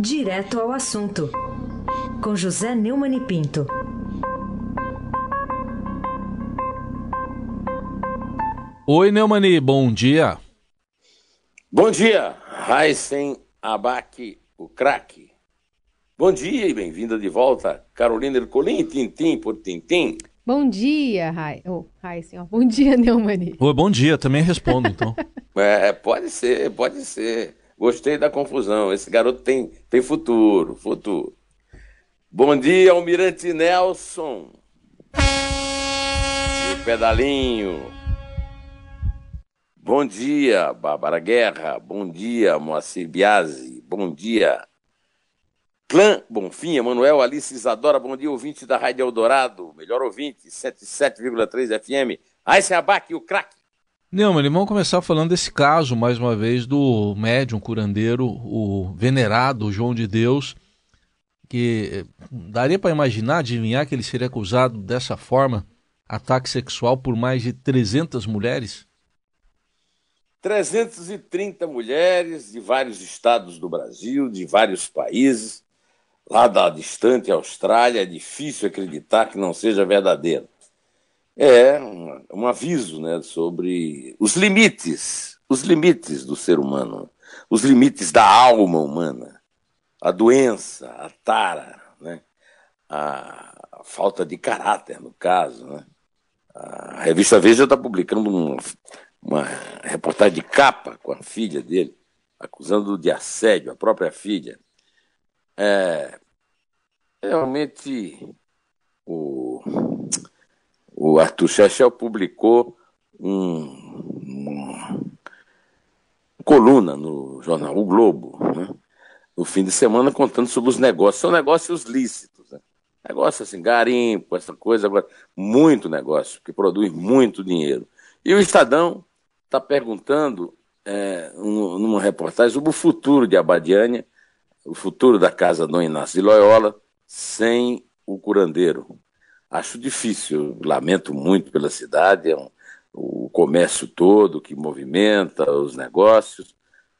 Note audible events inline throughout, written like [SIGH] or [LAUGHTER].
Direto ao assunto, com José Neumann e Pinto. Oi, Neumani, bom dia. Bom dia, Heisen Abac, o craque. Bom dia e bem-vinda de volta, Carolina Ercolim, tintim por tintim. Bom dia, Rai. Oh, ó. Bom dia, Neumani. Oi, bom dia, também respondo, então. [LAUGHS] É, pode ser, pode ser. Gostei da confusão. Esse garoto tem, tem futuro, futuro. Bom dia, Almirante Nelson. E pedalinho. Bom dia, Bárbara Guerra. Bom dia, Moacir Biasi. Bom dia, Clã Bonfim, Emanuel Alice Isadora. Bom dia, ouvinte da Rádio Eldorado. Melhor ouvinte, 77,3 FM. Aysen Abac, o craque. Neumann, vamos começar falando desse caso, mais uma vez, do médium curandeiro, o venerado João de Deus, que eh, daria para imaginar, adivinhar que ele seria acusado dessa forma, ataque sexual por mais de 300 mulheres? 330 mulheres de vários estados do Brasil, de vários países, lá da distante Austrália, é difícil acreditar que não seja verdadeiro é um, um aviso né, sobre os limites, os limites do ser humano, os limites da alma humana, a doença, a tara, né, a, falta de caráter, no caso. Né. A revista Veja está publicando um, uma reportagem de capa com a filha dele, acusando de assédio, a própria filha. É, realmente o o Arthur Chechel publicou um, uma coluna no jornal O Globo, né, no fim de semana, contando sobre os negócios. São negócios lícitos. Né? Negócio assim, garimpo, essa coisa, agora, muito negócio, que produz muito dinheiro. E o Estadão está perguntando, é, um, numa reportagem, sobre o futuro de Abadiânia, o futuro da casa Dom Inácio de Loyola, sem o curandeiro, Acho difícil, lamento muito pela cidade, é um, o comércio todo que movimenta os negócios,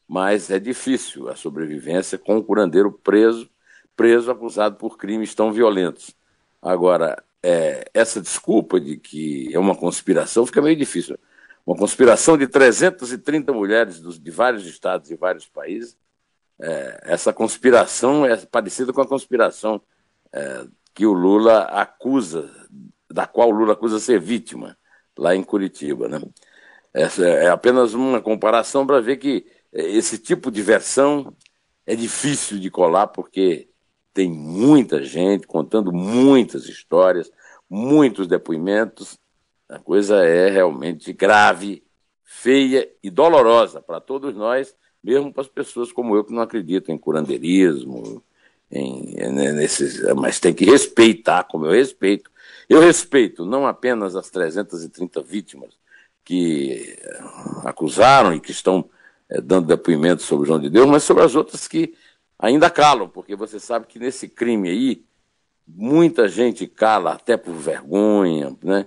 mas é difícil a sobrevivência com o curandeiro preso, preso acusado por crimes tão violentos. Agora, é, essa desculpa de que é uma conspiração fica meio difícil. Uma conspiração de 330 mulheres dos, de vários estados e vários países. É, essa conspiração é parecida com a conspiração é, que o Lula acusa, da qual o Lula acusa ser vítima, lá em Curitiba. Né? Essa é apenas uma comparação para ver que esse tipo de versão é difícil de colar, porque tem muita gente contando muitas histórias, muitos depoimentos. A coisa é realmente grave, feia e dolorosa para todos nós, mesmo para as pessoas como eu que não acreditam em curandeirismo, em, né, nesses, mas tem que respeitar, como eu respeito. Eu respeito não apenas as 330 vítimas que eh, acusaram e que estão é, dando depoimento sobre João de Deus, mas sobre as outras que ainda calam, porque você sabe que nesse crime aí, muita gente cala até por vergonha, né?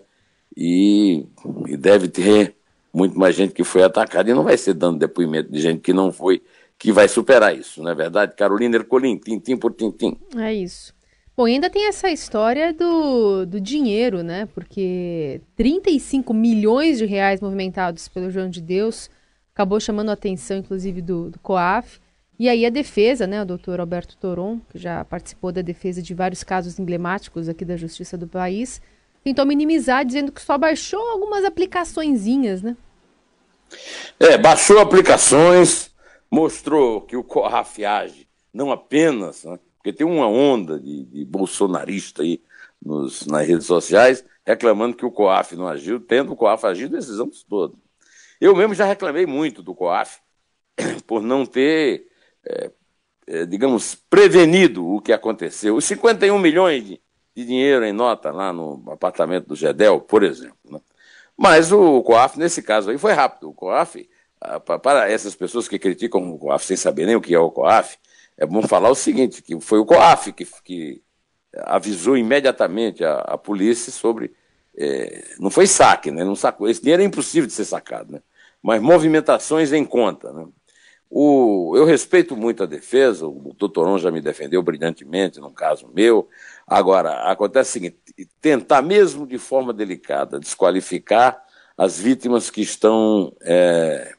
E, e deve ter muito mais gente que foi atacada e não vai ser dando depoimento de gente que não foi que vai superar isso, não é verdade? Carolina Ercolim, tintim por tintim. É isso. Bom, ainda tem essa história do, do dinheiro, né? Porque 35 milhões de reais movimentados pelo João de Deus acabou chamando a atenção, inclusive, do, do COAF. E aí a defesa, né, o doutor Alberto Toron, que já participou da defesa de vários casos emblemáticos aqui da justiça do país, tentou minimizar, dizendo que só baixou algumas aplicaçõezinhas, né? É, baixou aplicações, mostrou que o COAF age não apenas, né, porque tem uma onda de, de bolsonarista aí nos, nas redes sociais reclamando que o COAF não agiu, tendo o COAF agido esses anos todos. Eu mesmo já reclamei muito do COAF [CLEARS THROAT] por não ter, é, é, digamos, prevenido o que aconteceu. Os 51 milhões de, de dinheiro em nota lá no apartamento do Gedel, por exemplo. Né? Mas o COAF, nesse caso aí, foi rápido. O COAF para essas pessoas que criticam o COAF sem saber nem o que é o COAF, é bom falar o seguinte, que foi o COAF que, que avisou imediatamente a, a polícia sobre... É, não foi saque, né? Não sacou. Esse dinheiro é impossível de ser sacado, né? Mas movimentações em conta, né? O, eu respeito muito a defesa, o doutor já me defendeu brilhantemente num caso meu. Agora, acontece o seguinte: tentar, mesmo de forma delicada, desqualificar as vítimas que estão é,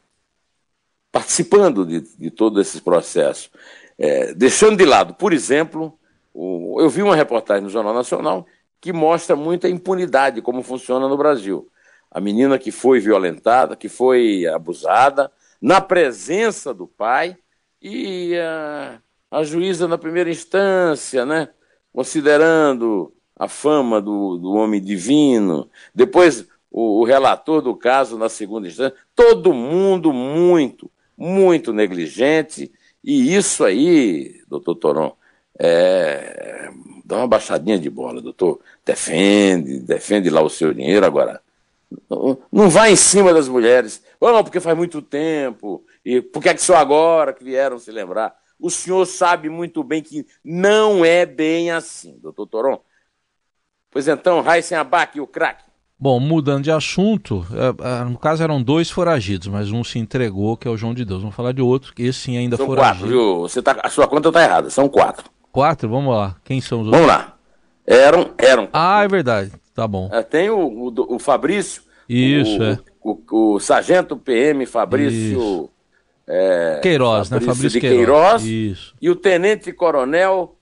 participando de, de todo esse processo. É, deixando de lado, por exemplo, o, eu vi uma reportagem no Jornal Nacional que mostra muita impunidade como funciona no Brasil. A menina que foi violentada, que foi abusada, na presença do pai e a, a juíza na primeira instância, né, considerando a fama do, do homem divino, depois o, o relator do caso na segunda instância, todo mundo muito, muito negligente, e isso aí, doutor Toron, é, dá uma baixadinha de bola, doutor. Defende, defende lá o seu dinheiro. Agora, não vai em cima das mulheres. Não, porque faz muito tempo. E por que é que só agora que vieram se lembrar? O senhor sabe muito bem que não é bem assim, doutor Toron. Pois então, Raíssen Abac, o craque. Bom, mudando de assunto, é, é, no caso eram dois foragidos, mas um se entregou, que é o João de Deus. Vamos falar de outro, que esse sim ainda são foragido. Quatro, viu? Você tá, a sua conta está errada, são quatro. Quatro? Vamos lá. Quem são os outros? Vamos lá. Eram, eram. Ah, é verdade. Tá bom. É, tem o, o, o Fabrício. Isso, o, é. O, o, sargento PM Fabrício. É, Queiroz, Fabrício né? Fabrício de Queiroz. Isso. E o tenente coronel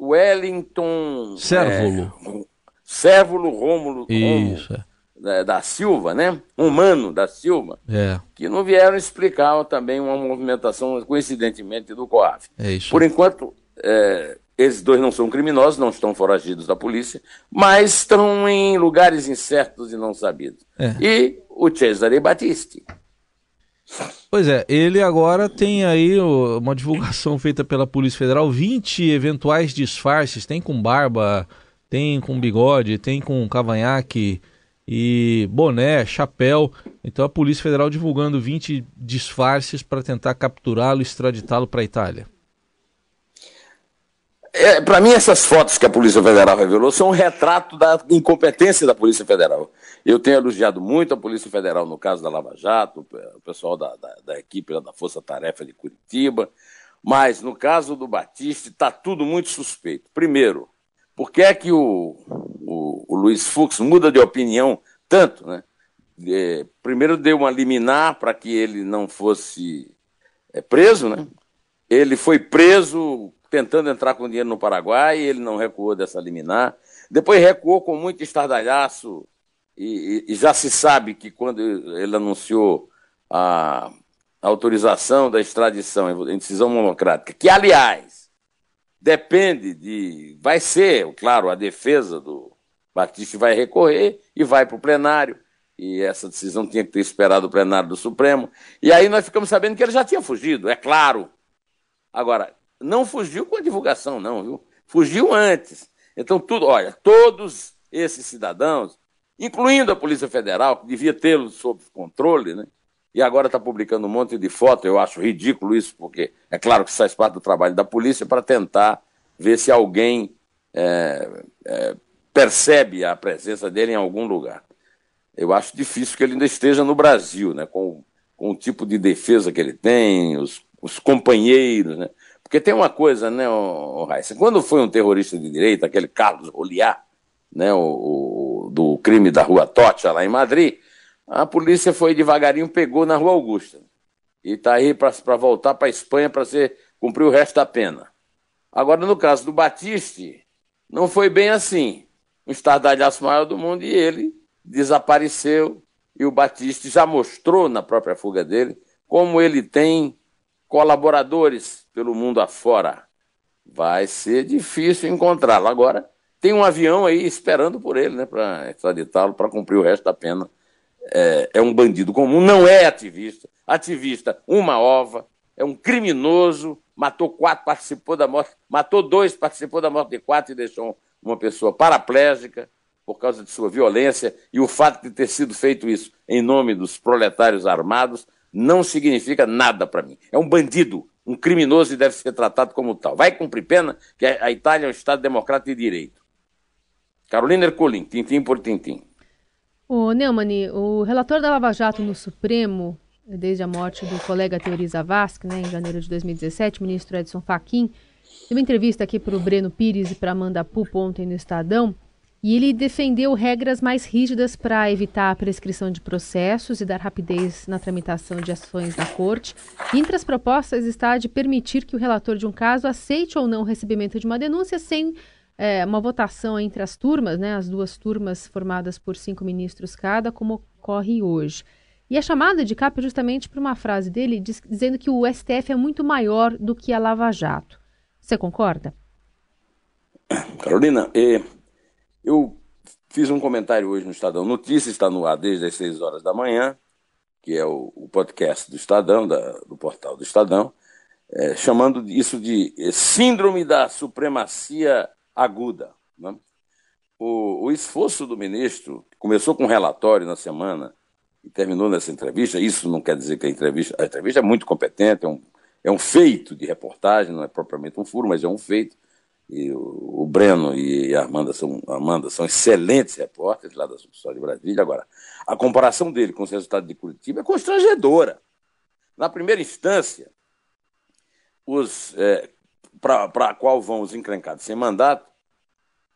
Wellington. Sérvulo. É, Sérvulo Rômulo. Isso, Rômulo, é. da Silva, né? Humano da Silva. É. Que não vieram explicar também uma movimentação, coincidentemente, do COAF. É isso. Por enquanto, é, esses dois não são criminosos, não estão foragidos da polícia, mas estão em lugares incertos e não sabidos. É. E o Cesare Battisti. Pois é, ele agora tem aí uma divulgação [LAUGHS] feita pela Polícia Federal, 20 eventuais disfarces, tem com barba, tem com bigode, tem com cavanhaque e boné, chapéu. Então a Polícia Federal divulgando 20 disfarces para tentar capturá-lo e extraditá-lo para a Itália. É, para mim, essas fotos que a Polícia Federal revelou são um retrato da incompetência da Polícia Federal. Eu tenho elogiado muito a Polícia Federal no caso da Lava Jato, o pessoal da, da, da equipe da Força Tarefa de Curitiba, mas no caso do Batista está tudo muito suspeito. Primeiro, por que é que o, o, o Luiz Fux muda de opinião tanto? Né? É, primeiro deu uma liminar para que ele não fosse é, preso, né? Ele foi preso tentando entrar com dinheiro no Paraguai, ele não recuou dessa liminar. Depois recuou com muito estardalhaço, e, e, e já se sabe que quando ele anunciou a, a autorização da extradição em decisão democrática, que, aliás, depende de. Vai ser, claro, a defesa do Batista vai recorrer e vai para o plenário. E essa decisão tinha que ter esperado o plenário do Supremo. E aí nós ficamos sabendo que ele já tinha fugido, é claro. Agora, não fugiu com a divulgação, não, viu? Fugiu antes. Então, tudo, olha, todos esses cidadãos, incluindo a Polícia Federal, que devia tê-los sob controle, né? E agora está publicando um monte de fotos, eu acho ridículo isso, porque é claro que isso faz parte do trabalho da polícia para tentar ver se alguém é, é, percebe a presença dele em algum lugar. Eu acho difícil que ele ainda esteja no Brasil, né? Com, com o tipo de defesa que ele tem, os, os companheiros, né? Porque tem uma coisa, né, Raíssa, quando foi um terrorista de direita, aquele Carlos Roliá, né, o, o, do crime da Rua Tocha, lá em Madrid, a polícia foi devagarinho, pegou na Rua Augusta. E está aí para voltar para a Espanha para cumprir o resto da pena. Agora, no caso do Batiste, não foi bem assim. Um estardalhaço maior do mundo e ele desapareceu. E o Batiste já mostrou na própria fuga dele como ele tem colaboradores pelo mundo afora. Vai ser difícil encontrá-lo. Agora, tem um avião aí esperando por ele, né, para extraditá-lo, para cumprir o resto da pena. É, é um bandido comum, não é ativista. Ativista, uma ova, é um criminoso, matou quatro, participou da morte, matou dois, participou da morte de quatro e deixou uma pessoa paraplégica por causa de sua violência e o fato de ter sido feito isso em nome dos proletários armados não significa nada para mim. É um bandido, um criminoso e deve ser tratado como tal. Vai cumprir pena, que a Itália é um Estado democrático de direito. Carolina Ercolim, tintim por tintim. O Neumann, o relator da Lava Jato no Supremo desde a morte do colega Teori Zavascki, né, em janeiro de 2017, o ministro Edson Fachin, deu uma entrevista aqui para o Breno Pires e para Amanda Pupo ontem no Estadão, e ele defendeu regras mais rígidas para evitar a prescrição de processos e dar rapidez na tramitação de ações na corte. entre as propostas está a de permitir que o relator de um caso aceite ou não o recebimento de uma denúncia sem é, uma votação entre as turmas, né, as duas turmas formadas por cinco ministros cada, como ocorre hoje. E a chamada de capa é justamente para uma frase dele diz, dizendo que o STF é muito maior do que a Lava Jato. Você concorda? Carolina, eh, eu fiz um comentário hoje no Estadão Notícias, está no ar desde as 6 horas da manhã, que é o, o podcast do Estadão, da, do portal do Estadão, é, chamando isso de síndrome da supremacia aguda. Né? O, o, esforço do ministro, que começou com um relatório na semana e terminou nessa entrevista, isso não quer dizer que a entrevista. A entrevista é muito competente, é um, é um feito de reportagem, não é propriamente um furo, mas é um feito e o, o Breno e a Amanda são, Amanda são excelentes repórteres lá da Subsol de Brasília. Agora, a comparação dele com os resultados de Curitiba é constrangedora. Na primeira instância, os é, para a qual vão os encrencados sem mandato,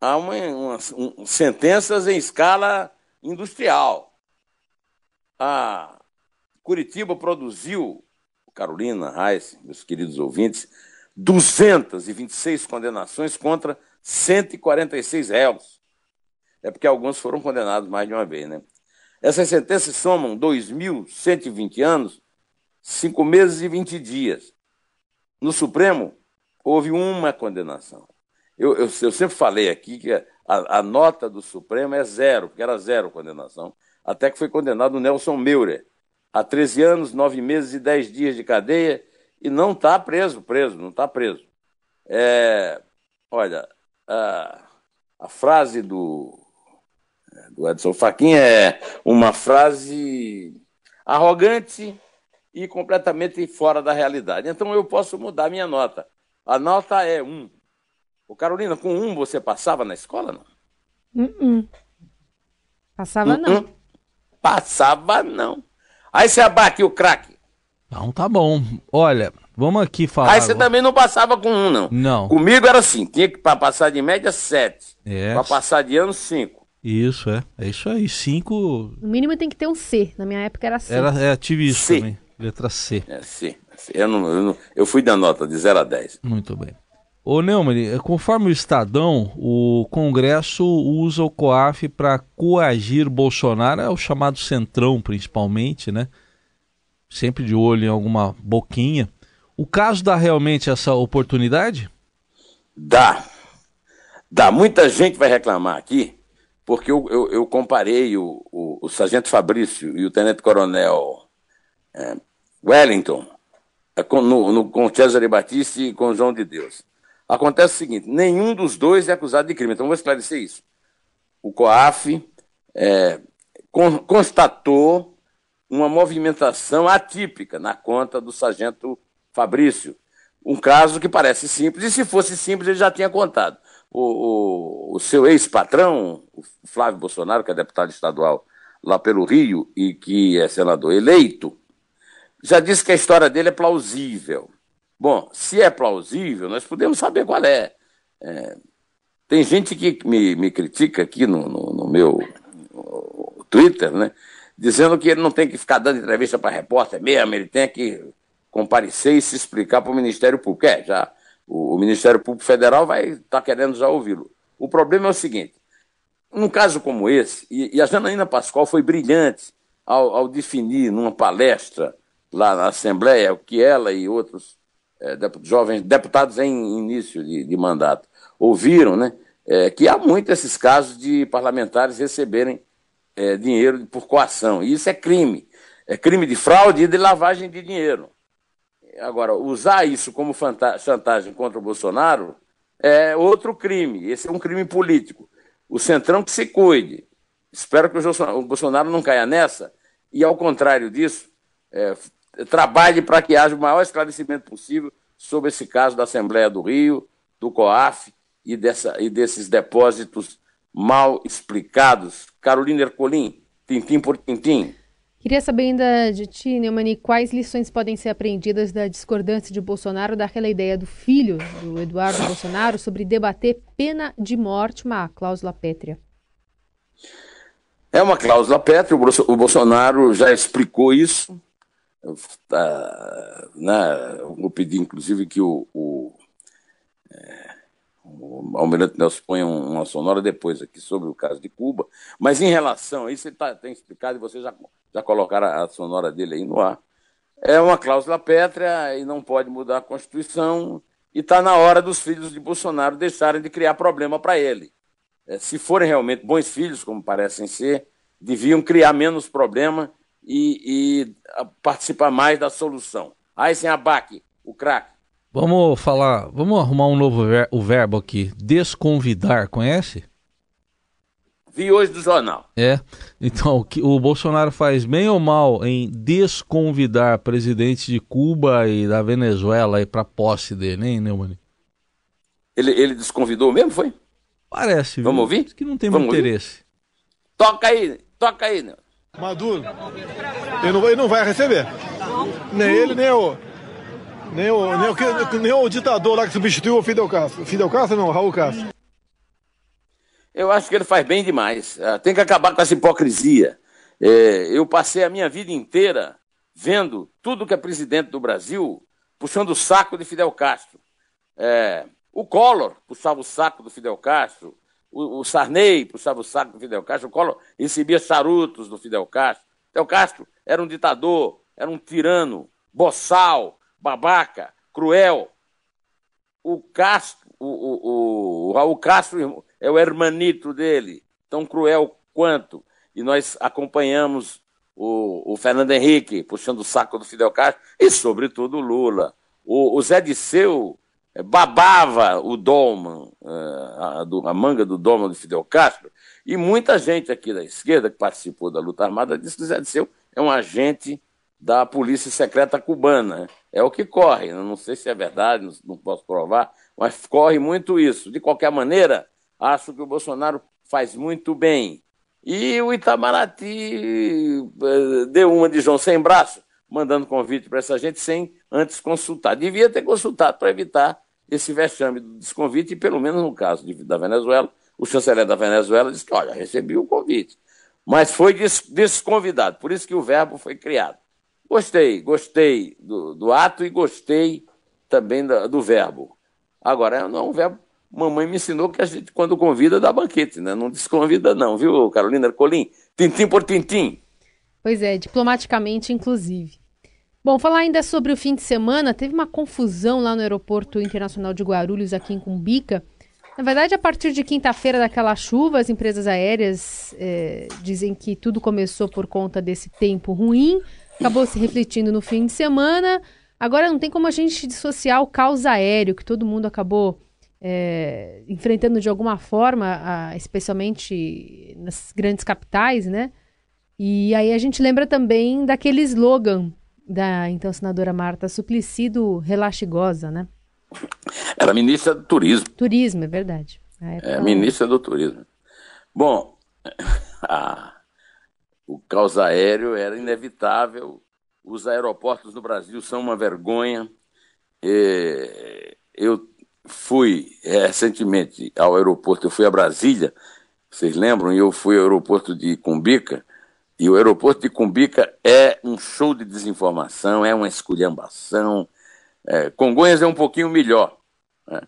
há uma, uma, um, sentenças em escala industrial. A Curitiba produziu, Carolina, Reis, meus queridos ouvintes, 226 condenações contra 146 réus. É porque alguns foram condenados mais de uma vez, né? Essas sentenças somam 2.120 anos, 5 meses e 20 dias. No Supremo, houve uma condenação. Eu, eu, eu sempre falei aqui que a, a, nota do Supremo é zero, porque era zero condenação, até que foi condenado o Nelson Meurer a 13 anos, 9 meses e 10 dias de cadeia e não está preso, preso, não está preso. É, olha, a, a frase do, do Edson Fachin é uma frase arrogante e completamente fora da realidade. Então eu posso mudar minha nota. A nota é um. O Carolina, com um você passava na escola, não? Uh -uh. Passava uh não. Passava não. Aí você abate o craque. Não, tá bom. Olha, vamos aqui falar. Aí você agora. também não passava com um, não. Não. Comigo era assim, tinha que para passar de média sete. É. Para passar de ano cinco. Isso, é. É isso aí. Cinco. No mínimo tem que ter um C. Na minha época era C. Era é, tive isso C. também. Letra C. É, C. Eu, não, eu, não, eu fui da nota de 0 a 10. Muito bem. Ô Neumann, conforme o Estadão, o Congresso usa o COAF para coagir Bolsonaro, é o chamado Centrão principalmente, né? sempre de olho em alguma boquinha. O caso dá realmente essa oportunidade? Dá. Dá. Muita gente vai reclamar aqui, porque eu, eu, eu comparei o, o, o, Sargento Fabrício e o Tenente Coronel é, Wellington no, no, com Cesare Batista e com João de Deus. Acontece o seguinte: nenhum dos dois é acusado de crime. Então, vou esclarecer isso. O COAF é, con, constatou uma movimentação atípica na conta do sargento Fabrício. Um caso que parece simples, e se fosse simples, ele já tinha contado. O, o, o seu ex-patrão, o Flávio Bolsonaro, que é deputado estadual lá pelo Rio e que é senador eleito, já disse que a história dele é plausível. Bom, se é plausível, nós podemos saber qual é. é tem gente que me, me critica aqui no, no, no meu Twitter, né? dizendo que ele não tem que ficar dando entrevista para repórter mesmo, ele tem que comparecer e se explicar para o Ministério Público. É, já o, o Ministério Público Federal vai estar tá querendo já ouvi-lo. O problema é o seguinte: num caso como esse, e, e a Janaína Pascoal foi brilhante ao, ao, definir numa palestra lá na Assembleia o que ela e outros é, jovens deputados em início de, de mandato ouviram, né? É, que há muito esses casos de parlamentares receberem é, dinheiro por coação. E isso é crime. É crime de fraude e de lavagem de dinheiro. Agora, usar isso como chantagem contra o Bolsonaro é outro crime. Esse é um crime político. O Centrão que se cuide. Espero que o Bolsonaro não caia nessa. E, ao contrário disso, é, trabalhe para que haja o maior esclarecimento possível sobre esse caso da Assembleia do Rio, do COAF e, dessa, e desses depósitos mal explicados. Carolina Ercolim, tintim por tintim. Queria saber ainda de ti, Neumani, quais lições podem ser aprendidas da discordância de Bolsonaro daquela ideia do filho do Eduardo Bolsonaro sobre debater pena de morte, uma cláusula pétrea? É uma cláusula pétrea, o Bolsonaro já explicou isso. Tá, né, vou pedir, inclusive, que o, o, é, o Almirante Nelson ponha uma sonora depois aqui sobre o caso de Cuba. Mas em relação a isso, ele tá, tem explicado e você já já colocaram a sonora dele aí no ar. É uma cláusula pétrea e não pode mudar a Constituição, e está na hora dos filhos de Bolsonaro deixarem de criar problema para ele. É, se forem realmente bons filhos, como parecem ser, deviam criar menos problema e, e participar mais da solução. Aí sem abaque, o craque. Vamos falar, vamos arrumar um novo ver, o verbo aqui. Desconvidar, conhece? Vi hoje do jornal. É. Então, o, que, o Bolsonaro faz bem ou mal em desconvidar presidentes de Cuba e da Venezuela para posse dele, hein, Neumann? Ele, ele desconvidou mesmo, foi? Parece. Vamos viu? ouvir? que não tem muito interesse. Toca aí, toca aí, né? Maduro, ele não, ele não vai receber. Nem ele, nem o. Nem o, nem o, nem o ditador lá que substituiu o Fidel Castro. Fidel Castro não, Raul Castro. Eu acho que ele faz bem demais. Ah, tem que acabar com essa hipocrisia. É, eu passei a minha vida inteira vendo tudo que é presidente do Brasil puxando o saco de Fidel Castro. É, o Collor puxava o saco do Fidel Castro, o, o Sarney puxava o saco do Fidel Castro, o Collor recebia charutos do Fidel Castro. Fidel Castro era um ditador, era um tirano, boçal, babaca, cruel. O Castro, o, o, o Raul Castro é o hermanito dele, tão cruel quanto. E nós acompanhamos o, o Fernando Henrique puxando o saco do Fidel Castro e, sobretudo, o Lula. O, o Zé Disseu babava o Dolman, eh, a, manga do Dolman do Fidel Castro, e muita gente aqui da esquerda que participou da luta armada disse que Zé Disseu é um agente da polícia secreta cubana. É o que corre, não sei se é verdade, não posso provar, mas corre muito isso. De qualquer maneira, Acho que o Bolsonaro faz muito bem. E o Itamaraty eh, deu uma de João sem braço, mandando convite para essa gente sem antes consultar. Devia ter consultado para evitar esse vexame do desconvite, e pelo menos no caso de, da Venezuela, o chanceler da Venezuela disse que, olha, recebi o convite. Mas foi des, desconvidado, por isso que o verbo foi criado. Gostei, gostei do, do ato e gostei também do, do verbo. Agora, não é um verbo mamãe me ensinou que a gente, quando convida, dá banquete, né? Não desconvida, não, viu, Carolina Colim? Tintim por tintim. Pois é, diplomaticamente, inclusive. Bom, falar ainda sobre o fim de semana, teve uma confusão lá no Aeroporto Internacional de Guarulhos, aqui em Cumbica. Na verdade, a partir de quinta-feira daquela chuva, as empresas aéreas é, dizem que tudo começou por conta desse tempo ruim, acabou se refletindo no fim de semana. Agora não tem como a gente dissociar o caos aéreo, que todo mundo acabou é, enfrentando de alguma forma, a, especialmente nas grandes capitais, né? E aí a gente lembra também daquele slogan da então senadora Marta Suplicy do Relaxe Goza, né? Era ministra do Turismo. Turismo, é verdade. É, ministra do Turismo. Bom, [LAUGHS] a, o caos aéreo era inevitável. Os aeroportos no Brasil são uma vergonha. E, eu fui é, recentemente ao aeroporto, eu fui a Brasília, vocês lembram? E eu fui ao aeroporto de Cumbica, e o aeroporto de Cumbica é um show de desinformação, é uma esculhambação. É, Congonhas é um pouquinho melhor. Né?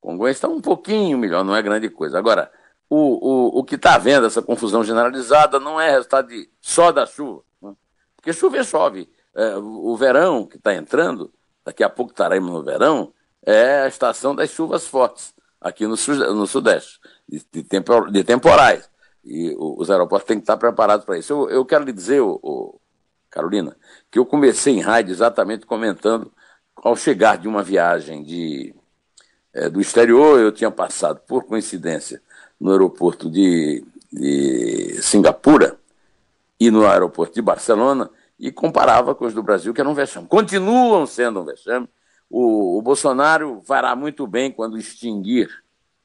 Congonhas está um pouquinho melhor, não é grande coisa. Agora, o, o, o que está havendo, essa confusão generalizada, não é resultado de, só da chuva. Né? Porque chover chove. É, o verão que está entrando, daqui a pouco estaremos no verão, é a estação das chuvas fortes, aqui no, no Sudeste, de, de, tempor, de temporais. E os aeroportos têm que estar preparados para isso. Eu, eu, quero lhe dizer, ô, Carolina, que eu comecei em rádio exatamente comentando ao chegar de uma viagem de, é, do exterior, eu tinha passado, por coincidência, no aeroporto de, de Singapura e no aeroporto de Barcelona e comparava com os do Brasil, que eram um vexame. Continuam sendo um vexame, o, o Bolsonaro fará muito bem quando extinguir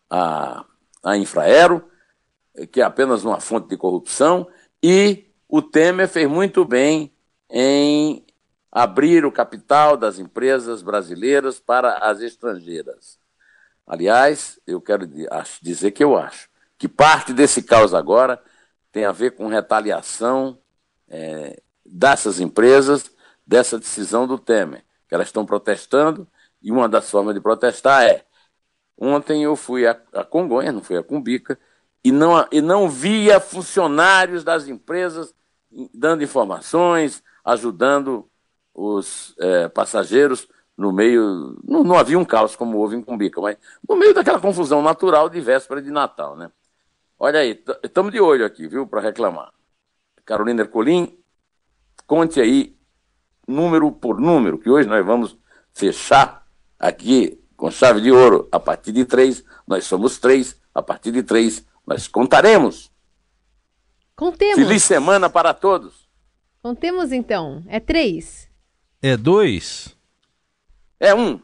a, a Infraero, que é apenas uma fonte de corrupção, e o Temer fez muito bem em abrir o capital das empresas brasileiras para as estrangeiras. Aliás, eu quero dizer que eu acho que parte desse caos agora tem a ver com retaliação é, dessas empresas, dessa decisão do Temer, que elas estão protestando, e uma das formas de protestar é: ontem eu fui a, Congonha, não fui a Cumbica, e não, e não via funcionários das empresas dando informações, ajudando os é, passageiros no meio. Não, não, havia um caos como houve em Cumbica, mas no meio daquela confusão natural de véspera de Natal, né? Olha aí, estamos de olho aqui, viu, para reclamar. Carolina Ercolim, conte aí, número por número, que hoje nós vamos fechar aqui com chave de ouro. A partir de três, nós somos três, a partir de três, nós contaremos. Contemos. Feliz semana para todos. Contemos então. É três. É dois. É um.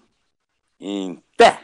Em pé.